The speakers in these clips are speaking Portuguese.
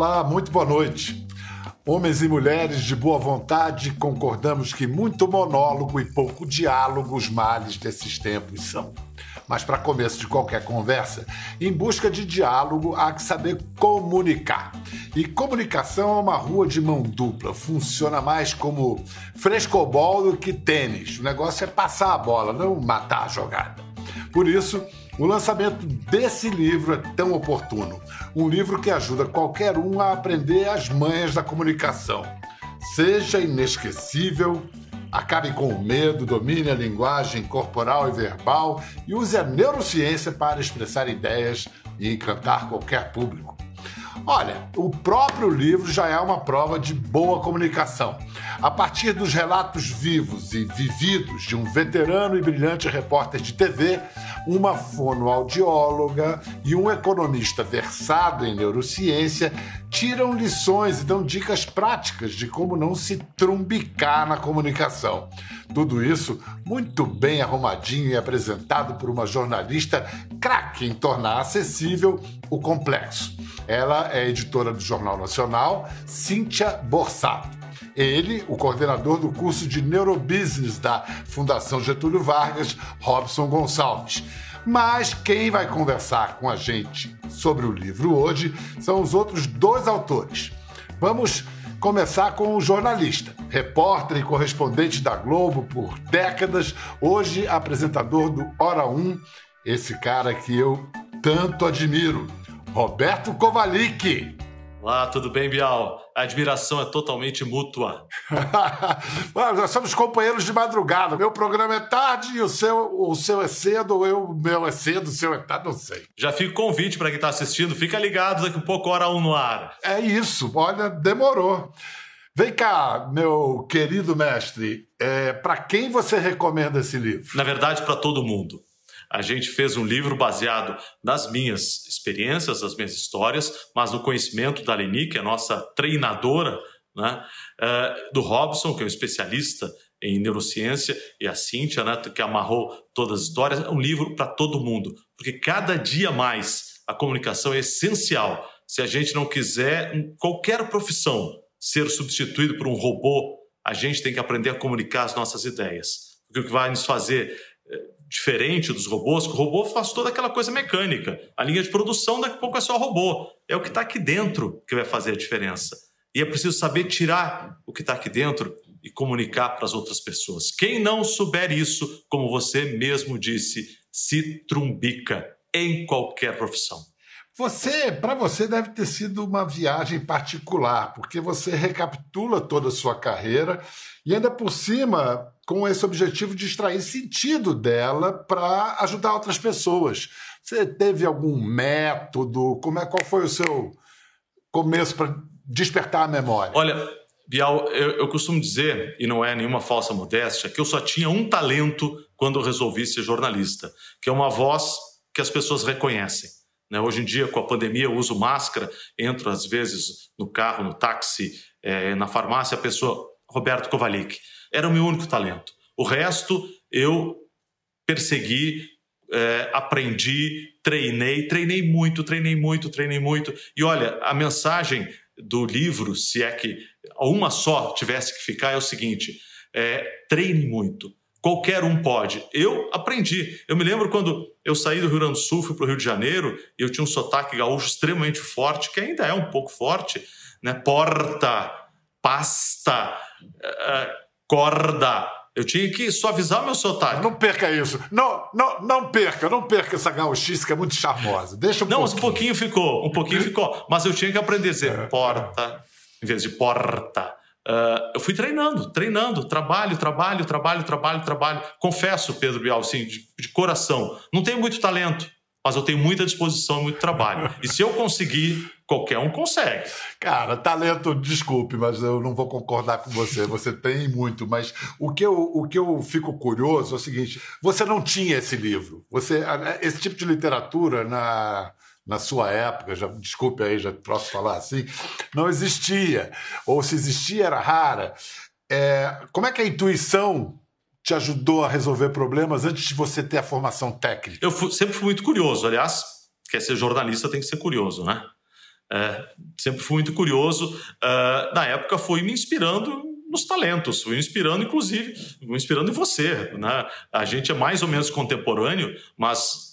Olá, muito boa noite. Homens e mulheres de boa vontade, concordamos que muito monólogo e pouco diálogo os males desses tempos são. Mas para começo de qualquer conversa, em busca de diálogo há que saber comunicar. E comunicação é uma rua de mão dupla, funciona mais como frescobol do que tênis. O negócio é passar a bola, não matar a jogada. Por isso, o lançamento desse livro é tão oportuno. Um livro que ajuda qualquer um a aprender as manhas da comunicação. Seja inesquecível, acabe com o medo, domine a linguagem corporal e verbal e use a neurociência para expressar ideias e encantar qualquer público. Olha, o próprio livro já é uma prova de boa comunicação. A partir dos relatos vivos e vividos de um veterano e brilhante repórter de TV, uma fonoaudióloga e um economista versado em neurociência tiram lições e dão dicas práticas de como não se trumbicar na comunicação. Tudo isso muito bem arrumadinho e apresentado por uma jornalista craque em tornar acessível o complexo. Ela é editora do Jornal Nacional, Cíntia Borsato. Ele, o coordenador do curso de Neurobusiness da Fundação Getúlio Vargas, Robson Gonçalves. Mas quem vai conversar com a gente sobre o livro hoje são os outros dois autores. Vamos começar com o jornalista, repórter e correspondente da Globo por décadas, hoje apresentador do Hora 1, esse cara que eu tanto admiro. Roberto Kovalik. Olá, tudo bem, Bial? A admiração é totalmente mútua. Nós somos companheiros de madrugada. Meu programa é tarde e o seu, o seu é cedo, eu, o meu é cedo, o seu é tarde, não sei. Já fica convite para quem está assistindo, fica ligado daqui a pouco, hora um no ar. É isso, olha, demorou. Vem cá, meu querido mestre, é, para quem você recomenda esse livro? Na verdade, para todo mundo. A gente fez um livro baseado nas minhas experiências, nas minhas histórias, mas no conhecimento da Leni, que é a nossa treinadora, né? Uh, do Robson, que é um especialista em neurociência, e a Cíntia, né, que amarrou todas as histórias. É um livro para todo mundo, porque cada dia mais a comunicação é essencial. Se a gente não quiser, em qualquer profissão, ser substituído por um robô, a gente tem que aprender a comunicar as nossas ideias. Porque o que vai nos fazer diferente dos robôs, que o robô faz toda aquela coisa mecânica. A linha de produção daqui a pouco é só robô. É o que está aqui dentro que vai fazer a diferença. E é preciso saber tirar o que está aqui dentro e comunicar para as outras pessoas. Quem não souber isso, como você mesmo disse, se trumbica em qualquer profissão. Você, para você, deve ter sido uma viagem particular, porque você recapitula toda a sua carreira e ainda por cima com esse objetivo de extrair sentido dela para ajudar outras pessoas. Você teve algum método? Como é, qual foi o seu começo para despertar a memória? Olha, Bial, eu, eu, costumo dizer, e não é nenhuma falsa modéstia, que eu só tinha um talento quando eu resolvi ser jornalista, que é uma voz que as pessoas reconhecem. Né? Hoje em dia, com a pandemia, eu uso máscara, entro às vezes no carro, no táxi, é, na farmácia, a pessoa, Roberto Kovalik. Era o meu único talento. O resto eu persegui, é, aprendi, treinei, treinei muito, treinei muito, treinei muito. E olha, a mensagem do livro, se é que uma só tivesse que ficar, é o seguinte: é, treine muito, Qualquer um pode. Eu aprendi. Eu me lembro quando eu saí do Rio Grande do Sul, fui para o Rio de Janeiro, e eu tinha um sotaque gaúcho extremamente forte, que ainda é um pouco forte, né? Porta, pasta, corda. Eu tinha que suavizar o meu sotaque. Não perca isso. Não, não, não perca, não perca essa que é muito charmosa. Deixa um não, pouquinho. um pouquinho ficou, um pouquinho ficou. Mas eu tinha que aprender a dizer é, porta, é. em vez de porta. Uh, eu fui treinando, treinando, trabalho, trabalho, trabalho, trabalho, trabalho. Confesso, Pedro Bial, assim, de, de coração, não tenho muito talento, mas eu tenho muita disposição e muito trabalho. E se eu conseguir, qualquer um consegue. Cara, talento, desculpe, mas eu não vou concordar com você. Você tem muito, mas o que eu, o que eu fico curioso é o seguinte: você não tinha esse livro. Você, esse tipo de literatura na na sua época, já desculpe aí, já posso falar assim, não existia. Ou se existia, era rara. É, como é que a intuição te ajudou a resolver problemas antes de você ter a formação técnica? Eu fui, sempre fui muito curioso. Aliás, quer ser jornalista tem que ser curioso, né? É, sempre fui muito curioso. Uh, na época, fui me inspirando nos talentos, fui inspirando, inclusive, fui inspirando em você. Né? A gente é mais ou menos contemporâneo, mas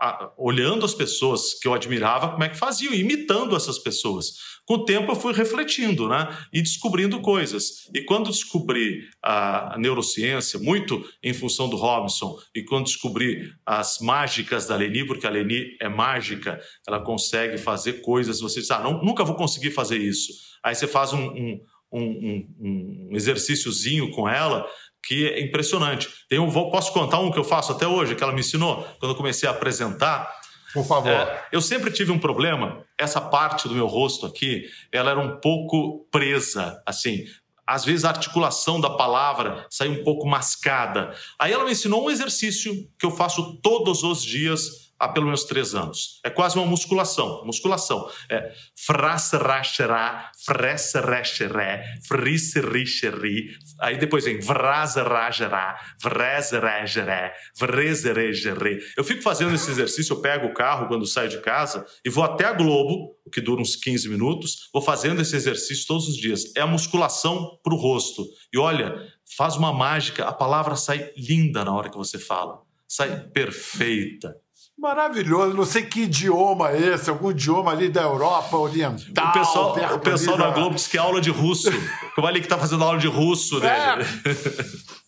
a, olhando as pessoas que eu admirava, como é que faziam, imitando essas pessoas. Com o tempo eu fui refletindo, né? E descobrindo coisas. E quando descobri a, a neurociência, muito em função do Robinson, e quando descobri as mágicas da Leni, porque a Leni é mágica, ela consegue fazer coisas, você diz, ah, não, nunca vou conseguir fazer isso. Aí você faz um, um um, um, um exercíciozinho com ela que é impressionante. Tem um, posso contar um que eu faço até hoje, que ela me ensinou, quando eu comecei a apresentar. Por favor. É, eu sempre tive um problema, essa parte do meu rosto aqui, ela era um pouco presa, assim. Às vezes a articulação da palavra sai um pouco mascada. Aí ela me ensinou um exercício que eu faço todos os dias há pelo menos três anos. É quase uma musculação. Musculação. É frasracherá, fresserexeré, frisserixeri. Aí depois vem vrasragerá, vrezregeré, vrezregeré. Eu fico fazendo esse exercício, eu pego o carro quando saio de casa e vou até a Globo, o que dura uns 15 minutos, vou fazendo esse exercício todos os dias. É a musculação para o rosto. E olha, faz uma mágica, a palavra sai linda na hora que você fala. Sai perfeita. Maravilhoso, não sei que idioma é esse, algum idioma ali da Europa Oriental. O pessoal, o pessoal da Globo diz que é aula de russo. Como ali que está fazendo aula de russo, né? É,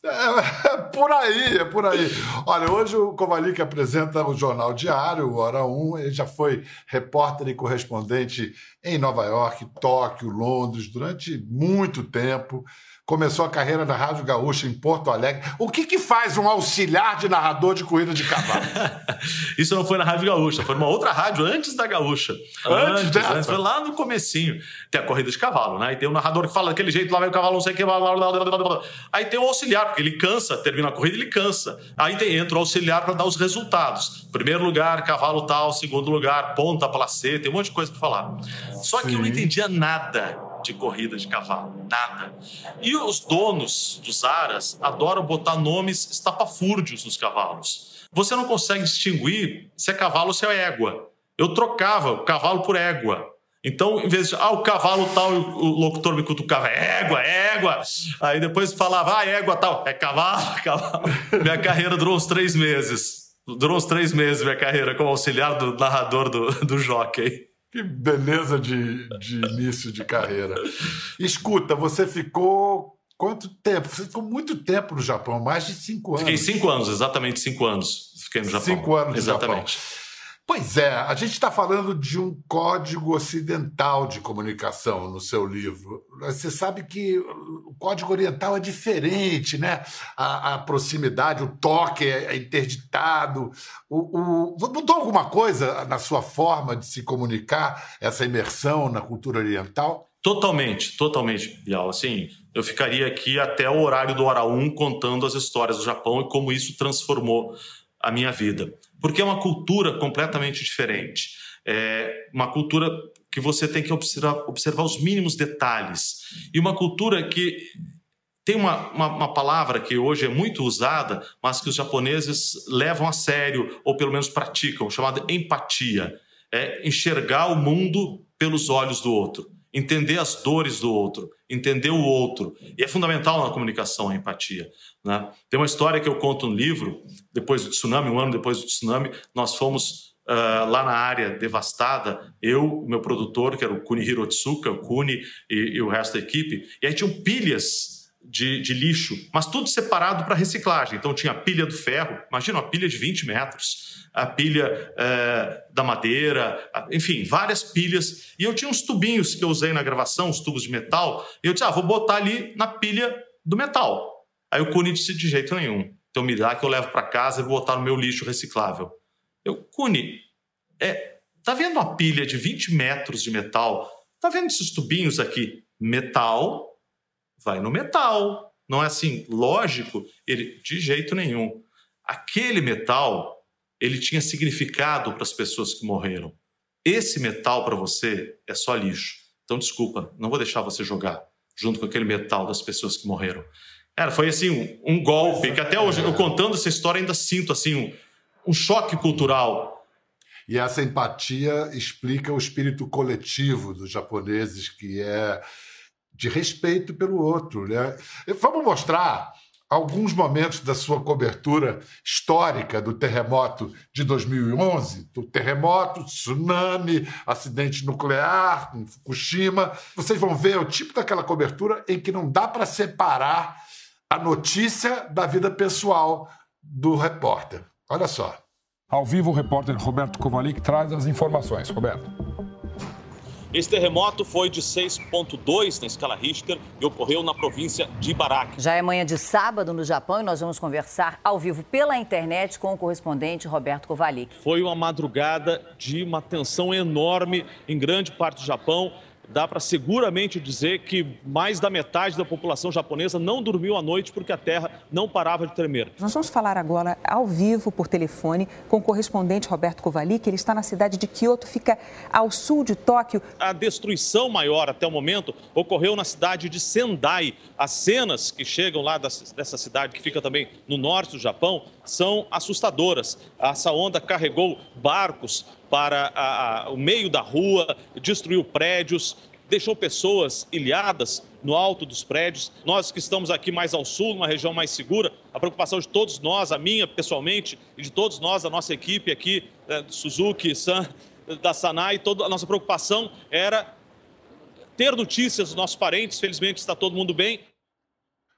é, é, por aí, é por aí. Olha, hoje o Kovalik apresenta o Jornal Diário, Hora 1. Ele já foi repórter e correspondente em Nova York, Tóquio, Londres, durante muito tempo começou a carreira na Rádio Gaúcha em Porto Alegre. O que, que faz um auxiliar de narrador de corrida de cavalo? Isso não foi na Rádio Gaúcha, foi numa outra rádio antes da Gaúcha. Antes, antes dessa? Antes, foi lá no comecinho. Tem a corrida de cavalo, né? E tem o narrador que fala daquele jeito, lá vai o cavalo, não sei o que. Blá, blá, blá, Aí tem o auxiliar, porque ele cansa, termina a corrida, ele cansa. Aí tem, entra o auxiliar para dar os resultados. Primeiro lugar, cavalo tal. Segundo lugar, ponta, placeta. Tem um monte de coisa para falar. Só Sim. que eu não entendia nada de corrida de cavalo, nada. E os donos dos aras adoram botar nomes estapafúrdios nos cavalos. Você não consegue distinguir se é cavalo ou se é égua. Eu trocava o cavalo por égua. Então, em vez de, ah, o cavalo tal, o locutor me cutucava, égua, égua. Aí depois falava, ah, égua tal, é cavalo, cavalo. Minha carreira durou uns três meses. Durou uns três meses minha carreira como auxiliar do narrador do, do jockey. Que beleza de, de início de carreira. Escuta, você ficou quanto tempo? Você ficou muito tempo no Japão, mais de cinco anos. Fiquei cinco anos, exatamente cinco anos. Fiquei no Japão. Cinco anos no exatamente. Japão. Pois é, a gente está falando de um código ocidental de comunicação no seu livro. Você sabe que o código oriental é diferente, né? A, a proximidade, o toque é, é interditado. O, o, mudou alguma coisa na sua forma de se comunicar, essa imersão na cultura oriental? Totalmente, totalmente, Bial. Assim, eu ficaria aqui até o horário do Hora 1 contando as histórias do Japão e como isso transformou a minha vida. Porque é uma cultura completamente diferente. É uma cultura que você tem que observar, observar os mínimos detalhes. E uma cultura que tem uma, uma, uma, palavra que hoje é muito usada, mas que os japoneses levam a sério, ou pelo menos praticam, chamada empatia. É enxergar o mundo pelos olhos do outro entender as dores do outro, entender o outro. E é fundamental na comunicação a empatia. Né? Tem uma história que eu conto no livro, depois do tsunami, um ano depois do tsunami, nós fomos uh, lá na área devastada, eu, o meu produtor, que era o Kuni Hirotsuka, o Kuni e, e o resto da equipe, e aí tinham pilhas de, de, lixo, mas tudo separado para reciclagem. Então tinha a pilha do ferro, imagina uma pilha de 20 metros, a pilha é, da madeira, enfim, várias pilhas. E eu tinha uns tubinhos que eu usei na gravação, os tubos de metal, e eu disse, ah, vou botar ali na pilha do metal. Aí o Cune disse, de jeito nenhum. Então me dá que eu levo para casa e vou botar no meu lixo reciclável. Eu, Cune, é, tá vendo uma pilha de 20 metros de metal? Tá vendo esses tubinhos aqui? Metal vai no metal. Não é assim, lógico, ele de jeito nenhum. Aquele metal, ele tinha significado para as pessoas que morreram. Esse metal para você é só lixo. Então desculpa, não vou deixar você jogar junto com aquele metal das pessoas que morreram. Era, foi assim um, um golpe que até hoje eu contando essa história ainda sinto assim um, um choque cultural E essa empatia explica o espírito coletivo dos japoneses, que é de respeito pelo outro. Né? Vamos mostrar alguns momentos da sua cobertura histórica do terremoto de 2011, do terremoto, tsunami, acidente nuclear em Fukushima. Vocês vão ver o tipo daquela cobertura em que não dá para separar a notícia da vida pessoal do repórter. Olha só. Ao vivo, o repórter Roberto Kovalik traz as informações. Roberto. Esse terremoto foi de 6,2 na escala Richter e ocorreu na província de Ibaraki. Já é manhã de sábado no Japão e nós vamos conversar ao vivo pela internet com o correspondente Roberto Kovalik. Foi uma madrugada de uma tensão enorme em grande parte do Japão dá para seguramente dizer que mais da metade da população japonesa não dormiu à noite porque a terra não parava de tremer. Nós vamos falar agora ao vivo por telefone com o correspondente Roberto Kovalik. Ele está na cidade de Kyoto, fica ao sul de Tóquio. A destruição maior até o momento ocorreu na cidade de Sendai. As cenas que chegam lá dessa cidade, que fica também no norte do Japão, são assustadoras. Essa onda carregou barcos para a, a, o meio da rua, destruiu prédios, deixou pessoas ilhadas no alto dos prédios. Nós que estamos aqui mais ao sul, numa região mais segura, a preocupação de todos nós, a minha pessoalmente e de todos nós, a nossa equipe aqui, né, Suzuki, San, da Sanai, toda a nossa preocupação era ter notícias dos nossos parentes. Felizmente está todo mundo bem.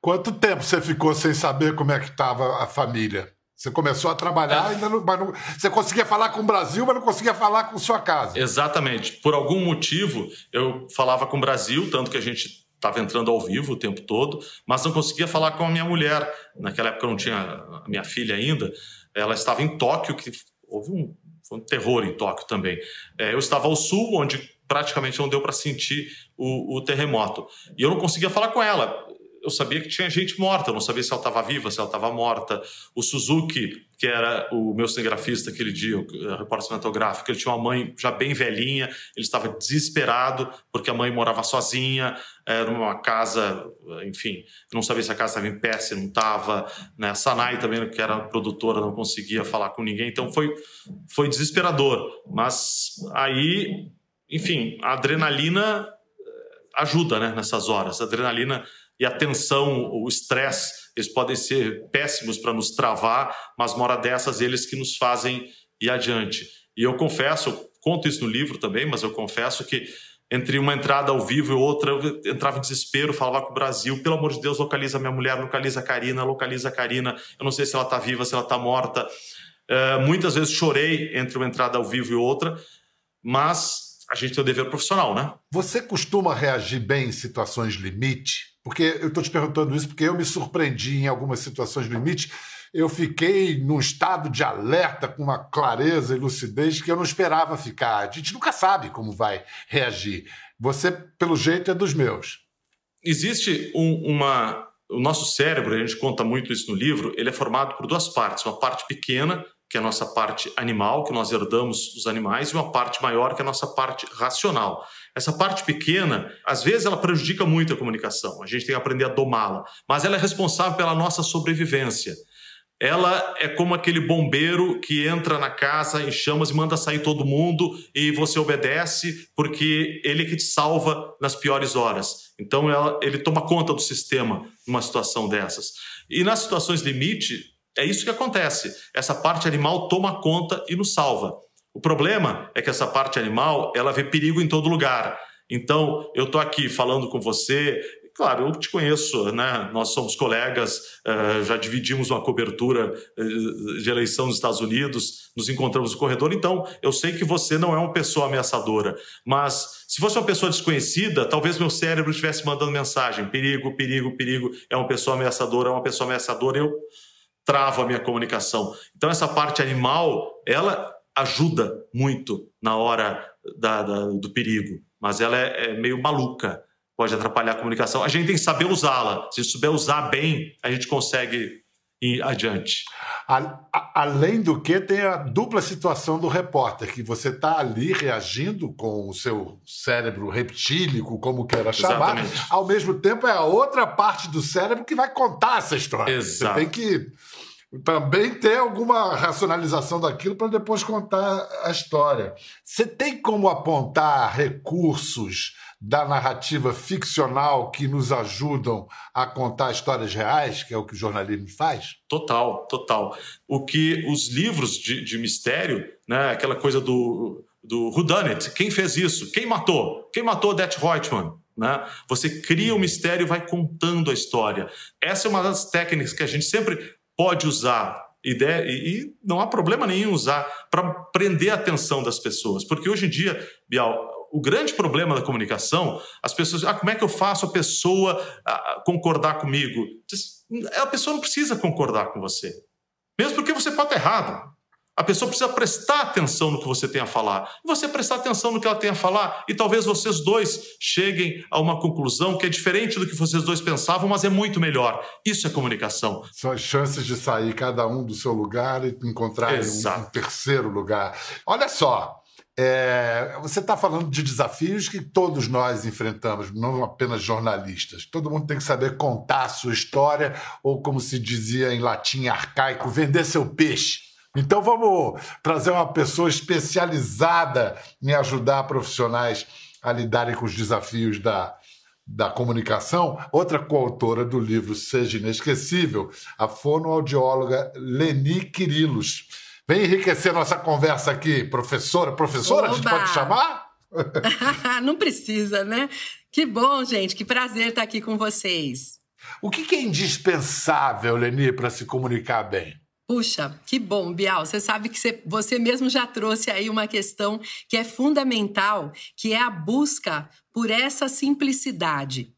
Quanto tempo você ficou sem saber como é que estava a família? Você começou a trabalhar, ainda não, mas não, você conseguia falar com o Brasil, mas não conseguia falar com sua casa. Exatamente. Por algum motivo, eu falava com o Brasil, tanto que a gente estava entrando ao vivo o tempo todo, mas não conseguia falar com a minha mulher. Naquela época eu não tinha a minha filha ainda. Ela estava em Tóquio, que houve um, um terror em Tóquio também. É, eu estava ao sul, onde praticamente não deu para sentir o, o terremoto. E eu não conseguia falar com ela eu sabia que tinha gente morta, eu não sabia se ela estava viva, se ela estava morta. O Suzuki, que era o meu cinegrafista aquele dia, o repórter cinematográfico, ele tinha uma mãe já bem velhinha, ele estava desesperado porque a mãe morava sozinha, era numa casa, enfim, não sabia se a casa estava em pé, se não estava. Né? A Sanai também, que era produtora, não conseguia falar com ninguém, então foi, foi desesperador. Mas aí, enfim, a adrenalina eh, ajuda né, nessas horas. A adrenalina e a tensão, o estresse, eles podem ser péssimos para nos travar, mas uma hora dessas eles que nos fazem ir adiante. E eu confesso, eu conto isso no livro também, mas eu confesso que entre uma entrada ao vivo e outra, eu entrava em desespero, falava com o Brasil, pelo amor de Deus, localiza minha mulher, localiza a Karina, localiza a Karina, eu não sei se ela está viva, se ela está morta. Uh, muitas vezes chorei entre uma entrada ao vivo e outra, mas a gente tem o dever profissional, né? Você costuma reagir bem em situações limite? Porque eu estou te perguntando isso porque eu me surpreendi em algumas situações limite. Eu fiquei num estado de alerta com uma clareza e lucidez que eu não esperava ficar. A gente nunca sabe como vai reagir. Você, pelo jeito, é dos meus. Existe um, uma. O nosso cérebro, a gente conta muito isso no livro, ele é formado por duas partes. Uma parte pequena, que é a nossa parte animal, que nós herdamos dos animais, e uma parte maior, que é a nossa parte racional. Essa parte pequena, às vezes, ela prejudica muito a comunicação. A gente tem que aprender a domá-la. Mas ela é responsável pela nossa sobrevivência. Ela é como aquele bombeiro que entra na casa em chamas e manda sair todo mundo e você obedece porque ele é que te salva nas piores horas. Então ela, ele toma conta do sistema numa situação dessas. E nas situações limite, é isso que acontece. Essa parte animal toma conta e nos salva. O problema é que essa parte animal, ela vê perigo em todo lugar. Então, eu estou aqui falando com você, claro, eu te conheço, né? Nós somos colegas, uh, já dividimos uma cobertura uh, de eleição nos Estados Unidos, nos encontramos no corredor, então eu sei que você não é uma pessoa ameaçadora. Mas se fosse uma pessoa desconhecida, talvez meu cérebro estivesse mandando mensagem: perigo, perigo, perigo, é uma pessoa ameaçadora, é uma pessoa ameaçadora, eu travo a minha comunicação. Então, essa parte animal, ela ajuda muito na hora da, da, do perigo, mas ela é, é, meio maluca, pode atrapalhar a comunicação. A gente tem que saber usá-la. Se souber usar bem, a gente consegue adiante. A, a, além do que, tem a dupla situação do repórter, que você está ali reagindo com o seu cérebro reptílico, como queira chamar, Exatamente. ao mesmo tempo é a outra parte do cérebro que vai contar essa história. Exato. Você tem que também ter alguma racionalização daquilo para depois contar a história. Você tem como apontar recursos da narrativa ficcional que nos ajudam a contar histórias reais, que é o que o jornalismo faz? Total, total. O que os livros de, de mistério, né, aquela coisa do, do Who Done It, quem fez isso? Quem matou? Quem matou Det Reutemann? Né? Você cria o um mistério e vai contando a história. Essa é uma das técnicas que a gente sempre pode usar e, e não há problema nenhum usar para prender a atenção das pessoas. Porque hoje em dia, Bial, o grande problema da comunicação, as pessoas, ah, como é que eu faço a pessoa concordar comigo? A pessoa não precisa concordar com você. Mesmo porque você pode estar errado. A pessoa precisa prestar atenção no que você tem a falar. Você prestar atenção no que ela tem a falar e talvez vocês dois cheguem a uma conclusão que é diferente do que vocês dois pensavam, mas é muito melhor. Isso é comunicação. São as chances de sair cada um do seu lugar e encontrar um, um, terceiro lugar. Olha só. É, você está falando de desafios que todos nós enfrentamos, não apenas jornalistas. Todo mundo tem que saber contar a sua história, ou como se dizia em latim arcaico, vender seu peixe. Então vamos trazer uma pessoa especializada em ajudar profissionais a lidarem com os desafios da, da comunicação. Outra coautora do livro Seja Inesquecível, a fonoaudióloga Leni Quirilos. Vem enriquecer nossa conversa aqui, professora. Professora, Oba! a gente pode chamar? Não precisa, né? Que bom, gente. Que prazer estar aqui com vocês. O que é indispensável, Leni, para se comunicar bem? Puxa, que bom, Bial. Você sabe que você, mesmo já trouxe aí uma questão que é fundamental, que é a busca por essa simplicidade.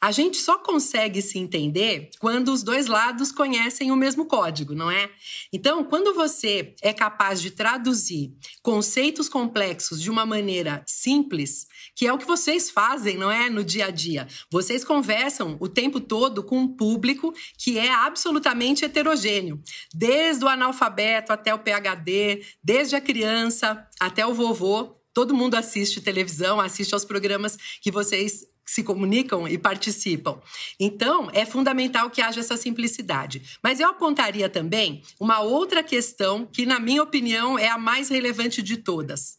A gente só consegue se entender quando os dois lados conhecem o mesmo código, não é? Então, quando você é capaz de traduzir conceitos complexos de uma maneira simples, que é o que vocês fazem, não é? No dia a dia. Vocês conversam o tempo todo com um público que é absolutamente heterogêneo, desde o analfabeto até o PhD, desde a criança até o vovô. Todo mundo assiste televisão, assiste aos programas que vocês se comunicam e participam. Então, é fundamental que haja essa simplicidade. Mas eu apontaria também uma outra questão que, na minha opinião, é a mais relevante de todas.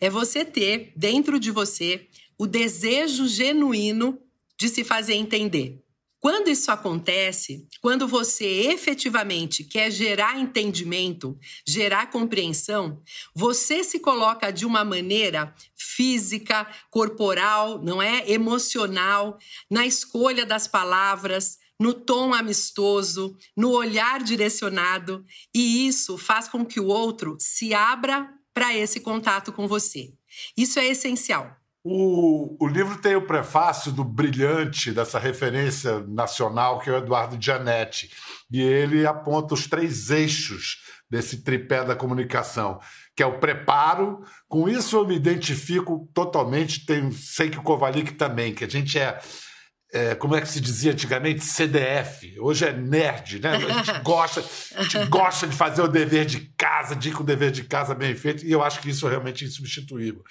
É você ter dentro de você o desejo genuíno de se fazer entender. Quando isso acontece, quando você efetivamente quer gerar entendimento, gerar compreensão, você se coloca de uma maneira física, corporal, não é? Emocional, na escolha das palavras, no tom amistoso, no olhar direcionado, e isso faz com que o outro se abra para esse contato com você. Isso é essencial. O, o livro tem o prefácio do brilhante, dessa referência nacional, que é o Eduardo Gianetti. E ele aponta os três eixos desse tripé da comunicação, que é o preparo. Com isso eu me identifico totalmente, tenho, sei que o Kovalik também, que a gente é, é, como é que se dizia antigamente? CDF. Hoje é nerd, né? A gente gosta, a gente gosta de fazer o dever de casa, de ir com o dever de casa bem feito, e eu acho que isso é realmente insubstituível.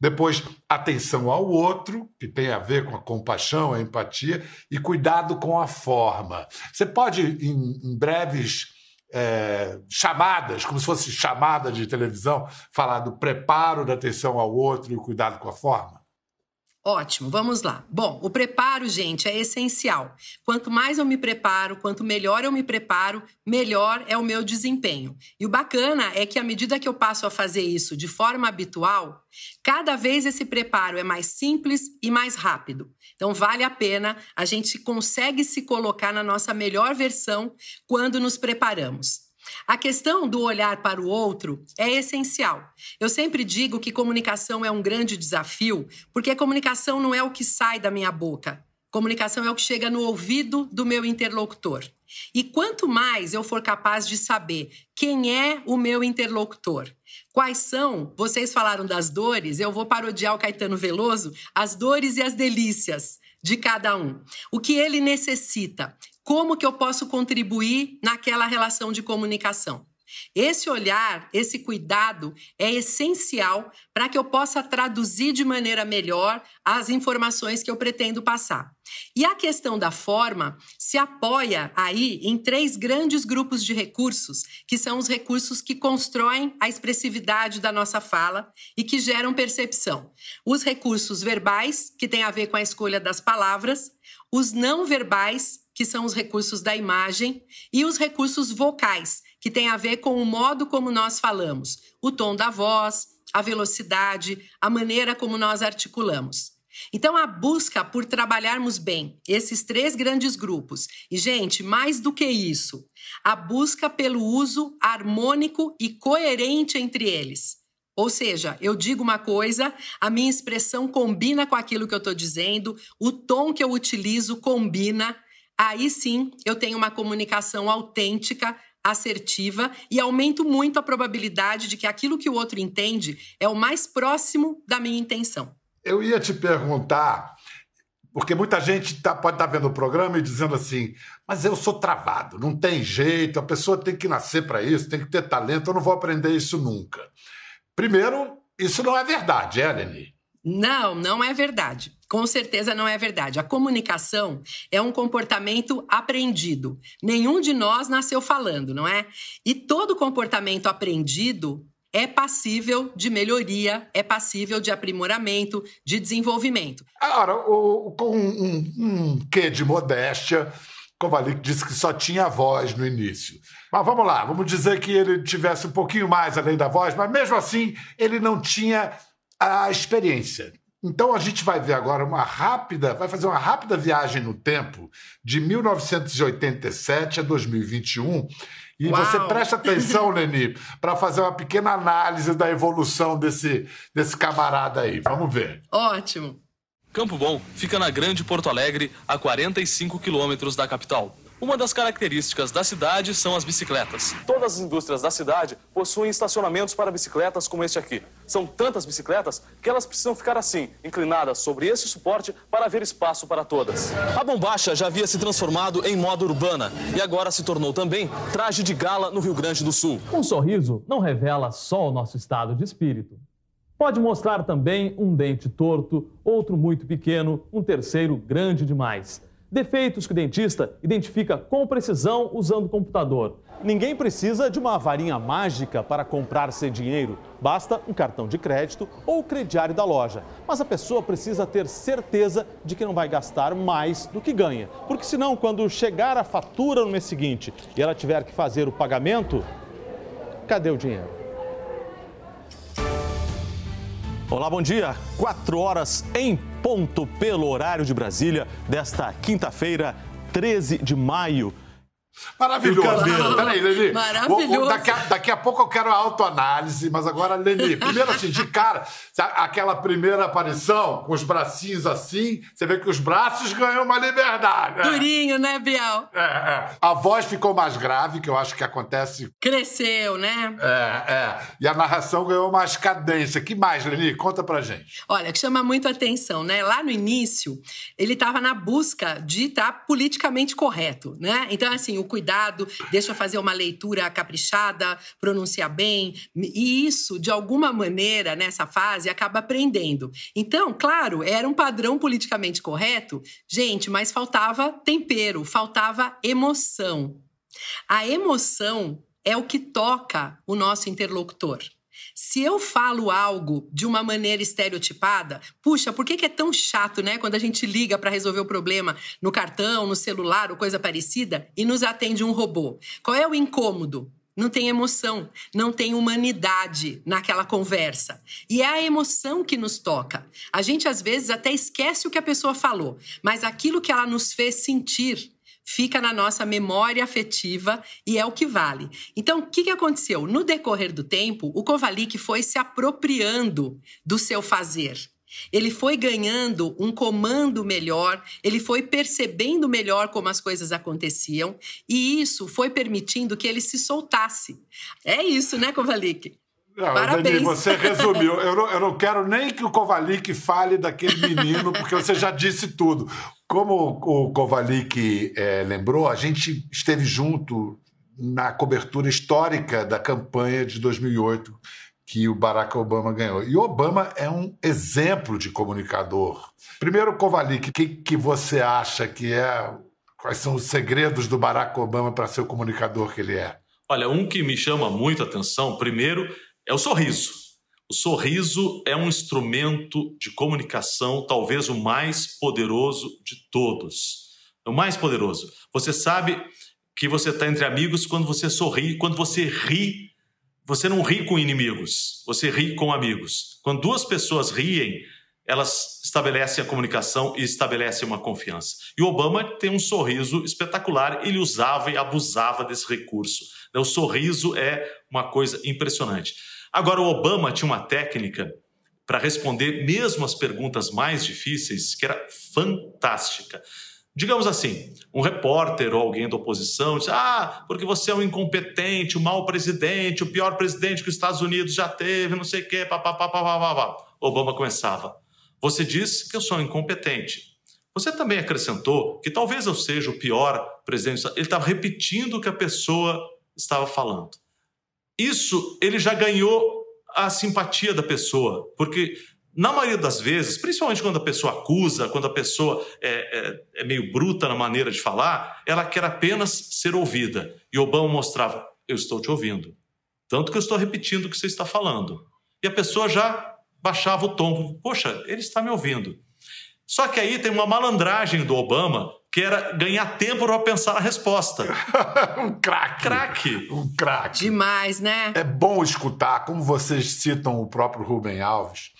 Depois, atenção ao outro, que tem a ver com a compaixão, a empatia, e cuidado com a forma. Você pode, em, em breves é, chamadas, como se fosse chamada de televisão, falar do preparo da atenção ao outro e o cuidado com a forma? Ótimo, vamos lá. Bom, o preparo, gente, é essencial. Quanto mais eu me preparo, quanto melhor eu me preparo, melhor é o meu desempenho. E o bacana é que à medida que eu passo a fazer isso de forma habitual, cada vez esse preparo é mais simples e mais rápido. Então vale a pena, a gente consegue se colocar na nossa melhor versão quando nos preparamos. A questão do olhar para o outro é essencial. Eu sempre digo que comunicação é um grande desafio, porque comunicação não é o que sai da minha boca. Comunicação é o que chega no ouvido do meu interlocutor. E quanto mais eu for capaz de saber quem é o meu interlocutor, quais são, vocês falaram das dores, eu vou parodiar o Caetano Veloso, as dores e as delícias de cada um. O que ele necessita, como que eu posso contribuir naquela relação de comunicação. Esse olhar, esse cuidado é essencial para que eu possa traduzir de maneira melhor as informações que eu pretendo passar. E a questão da forma se apoia aí em três grandes grupos de recursos, que são os recursos que constroem a expressividade da nossa fala e que geram percepção. Os recursos verbais, que têm a ver com a escolha das palavras, os não verbais, que são os recursos da imagem, e os recursos vocais, que têm a ver com o modo como nós falamos, o tom da voz, a velocidade, a maneira como nós articulamos. Então, a busca por trabalharmos bem esses três grandes grupos, e, gente, mais do que isso, a busca pelo uso harmônico e coerente entre eles. Ou seja, eu digo uma coisa, a minha expressão combina com aquilo que eu estou dizendo, o tom que eu utilizo combina, aí sim eu tenho uma comunicação autêntica, assertiva e aumento muito a probabilidade de que aquilo que o outro entende é o mais próximo da minha intenção. Eu ia te perguntar, porque muita gente tá, pode estar tá vendo o programa e dizendo assim, mas eu sou travado, não tem jeito, a pessoa tem que nascer para isso, tem que ter talento, eu não vou aprender isso nunca. Primeiro, isso não é verdade, é, Leni? Não, não é verdade. Com certeza não é verdade. A comunicação é um comportamento aprendido. Nenhum de nós nasceu falando, não é? E todo comportamento aprendido é passível de melhoria, é passível de aprimoramento, de desenvolvimento. Agora, com um, um quê de modéstia, Kovalik disse que só tinha voz no início. Mas vamos lá, vamos dizer que ele tivesse um pouquinho mais além da voz, mas mesmo assim ele não tinha a experiência. Então a gente vai ver agora uma rápida, vai fazer uma rápida viagem no tempo de 1987 a 2021. E Uau. você presta atenção, Leni, para fazer uma pequena análise da evolução desse, desse camarada aí. Vamos ver. Ótimo. Campo Bom fica na Grande Porto Alegre, a 45 quilômetros da capital. Uma das características da cidade são as bicicletas. Todas as indústrias da cidade possuem estacionamentos para bicicletas como este aqui. São tantas bicicletas que elas precisam ficar assim, inclinadas sobre esse suporte para haver espaço para todas. A bombacha já havia se transformado em moda urbana e agora se tornou também traje de gala no Rio Grande do Sul. Um sorriso não revela só o nosso estado de espírito. Pode mostrar também um dente torto, outro muito pequeno, um terceiro grande demais. Defeitos que o dentista identifica com precisão usando o computador. Ninguém precisa de uma varinha mágica para comprar sem dinheiro. Basta um cartão de crédito ou o crediário da loja. Mas a pessoa precisa ter certeza de que não vai gastar mais do que ganha. Porque senão, quando chegar a fatura no mês seguinte e ela tiver que fazer o pagamento, cadê o dinheiro? Olá, bom dia. Quatro horas em ponto pelo horário de Brasília desta quinta-feira, 13 de maio. Maravilhoso. Peraí, Leni. Maravilhoso. Daqui a, daqui a pouco eu quero a autoanálise, mas agora, Leni, primeiro assim, de cara, aquela primeira aparição, com os bracinhos assim, você vê que os braços ganham uma liberdade. Né? Durinho, né, Bial? É, é. A voz ficou mais grave, que eu acho que acontece. Cresceu, né? É, é. E a narração ganhou mais cadência. que mais, Leni? Conta pra gente. Olha, que chama muito atenção, né? Lá no início, ele estava na busca de estar tá politicamente correto, né? Então, assim, o cuidado, deixa fazer uma leitura caprichada, pronunciar bem. E isso, de alguma maneira, nessa fase, acaba aprendendo. Então, claro, era um padrão politicamente correto, gente, mas faltava tempero, faltava emoção. A emoção é o que toca o nosso interlocutor. Se eu falo algo de uma maneira estereotipada, puxa, por que, que é tão chato, né? Quando a gente liga para resolver o problema no cartão, no celular ou coisa parecida e nos atende um robô? Qual é o incômodo? Não tem emoção, não tem humanidade naquela conversa. E é a emoção que nos toca. A gente às vezes até esquece o que a pessoa falou, mas aquilo que ela nos fez sentir fica na nossa memória afetiva e é o que vale. Então, o que, que aconteceu? No decorrer do tempo, o Kovalik foi se apropriando do seu fazer. Ele foi ganhando um comando melhor, ele foi percebendo melhor como as coisas aconteciam, e isso foi permitindo que ele se soltasse. É isso, né, Kovalik? Não, Parabéns. Dani, você resumiu. Eu não, eu não quero nem que o Kovalik fale daquele menino, porque você já disse tudo. Como o Kovalik é, lembrou, a gente esteve junto na cobertura histórica da campanha de 2008 que o Barack Obama ganhou. E Obama é um exemplo de comunicador. Primeiro, Kovalik, o que, que você acha que é. Quais são os segredos do Barack Obama para ser o comunicador que ele é? Olha, um que me chama muito a atenção, primeiro, é o sorriso. O sorriso é um instrumento de comunicação, talvez o mais poderoso de todos. É o mais poderoso. Você sabe que você está entre amigos quando você sorri, quando você ri. Você não ri com inimigos, você ri com amigos. Quando duas pessoas riem, elas estabelecem a comunicação e estabelecem uma confiança. E Obama tem um sorriso espetacular, ele usava e abusava desse recurso. O sorriso é uma coisa impressionante. Agora, o Obama tinha uma técnica para responder mesmo as perguntas mais difíceis que era fantástica. Digamos assim, um repórter ou alguém da oposição diz: Ah, porque você é um incompetente, um mau presidente, o pior presidente que os Estados Unidos já teve, não sei o quê, papapá, papapá. Obama começava: Você diz que eu sou incompetente. Você também acrescentou que talvez eu seja o pior presidente. Ele estava repetindo o que a pessoa estava falando. Isso ele já ganhou a simpatia da pessoa, porque na maioria das vezes, principalmente quando a pessoa acusa, quando a pessoa é, é, é, meio bruta na maneira de falar, ela quer apenas ser ouvida. E Obama mostrava: Eu estou te ouvindo. Tanto que eu estou repetindo o que você está falando. E a pessoa já baixava o tom: Poxa, ele está me ouvindo. Só que aí tem uma malandragem do Obama que era ganhar tempo para pensar a resposta. um craque. Craque. Um craque. Demais, né? É bom escutar, como vocês citam o próprio Rubem Alves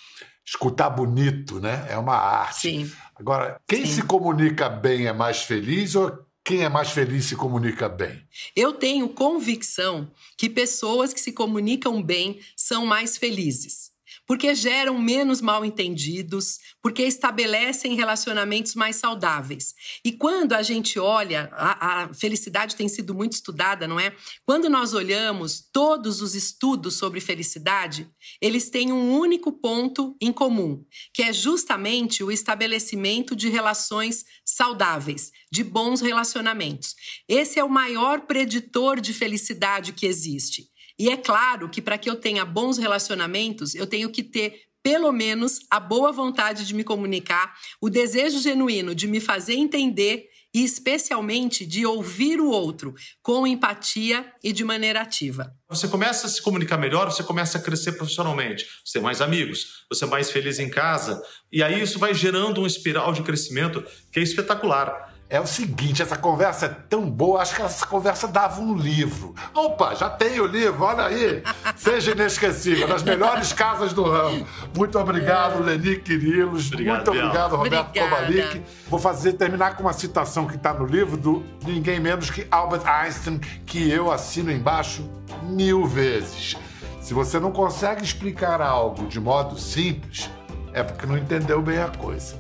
escutar bonito, né? É uma arte. Sim. Agora, quem Sim. se comunica bem é mais feliz ou quem é mais feliz se comunica bem? Eu tenho convicção que pessoas que se comunicam bem são mais felizes. Porque geram menos mal entendidos, porque estabelecem relacionamentos mais saudáveis. E quando a gente olha, a, a, felicidade tem sido muito estudada, não é? Quando nós olhamos todos os estudos sobre felicidade, eles têm um único ponto em comum, que é justamente o estabelecimento de relações saudáveis, de bons relacionamentos. Esse é o maior preditor de felicidade que existe. E é claro que para que eu tenha bons relacionamentos, eu tenho que ter pelo menos a boa vontade de me comunicar, o desejo genuíno de me fazer entender e especialmente de ouvir o outro com empatia e de maneira ativa. Você começa a se comunicar melhor, você começa a crescer profissionalmente, você tem mais amigos, você é mais feliz em casa, e aí isso vai gerando uma espiral de crescimento que é espetacular. É o seguinte, essa conversa é tão boa, acho que essa conversa dava um livro. Opa, já tem o livro, olha aí. Seja inesquecível, nas melhores casas do ramo. Muito obrigado, Leni Quirilos. Obrigado, Muito Biel. obrigado, Roberto. Kovalik. Vou fazer terminar com uma citação que está no livro do ninguém menos que Albert Einstein, que eu assino embaixo mil vezes. Se você não consegue explicar algo de modo simples, é porque não entendeu bem a coisa.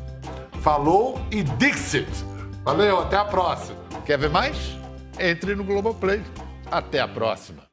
Falou e Dixit! Valeu, até a próxima. Quer ver mais? Entre no Globoplay. Até a próxima.